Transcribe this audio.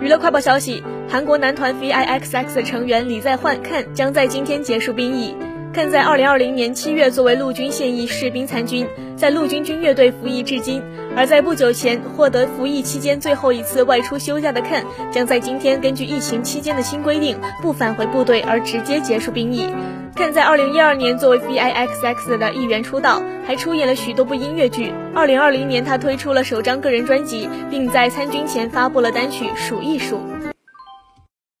娱乐快报消息：韩国男团 V.I.X.X 的成员李在焕 Ken 将在今天结束兵役。Ken 在2020年7月作为陆军现役士兵参军，在陆军军乐队服役至今。而在不久前获得服役期间最后一次外出休假的 Ken，，将在今天根据疫情期间的新规定，不返回部队而直接结束兵役。看在2012年作为 V.I.X.X 的一员出道，还出演了许多部音乐剧。2020年他推出了首张个人专辑，并在参军前发布了单曲《数一数》。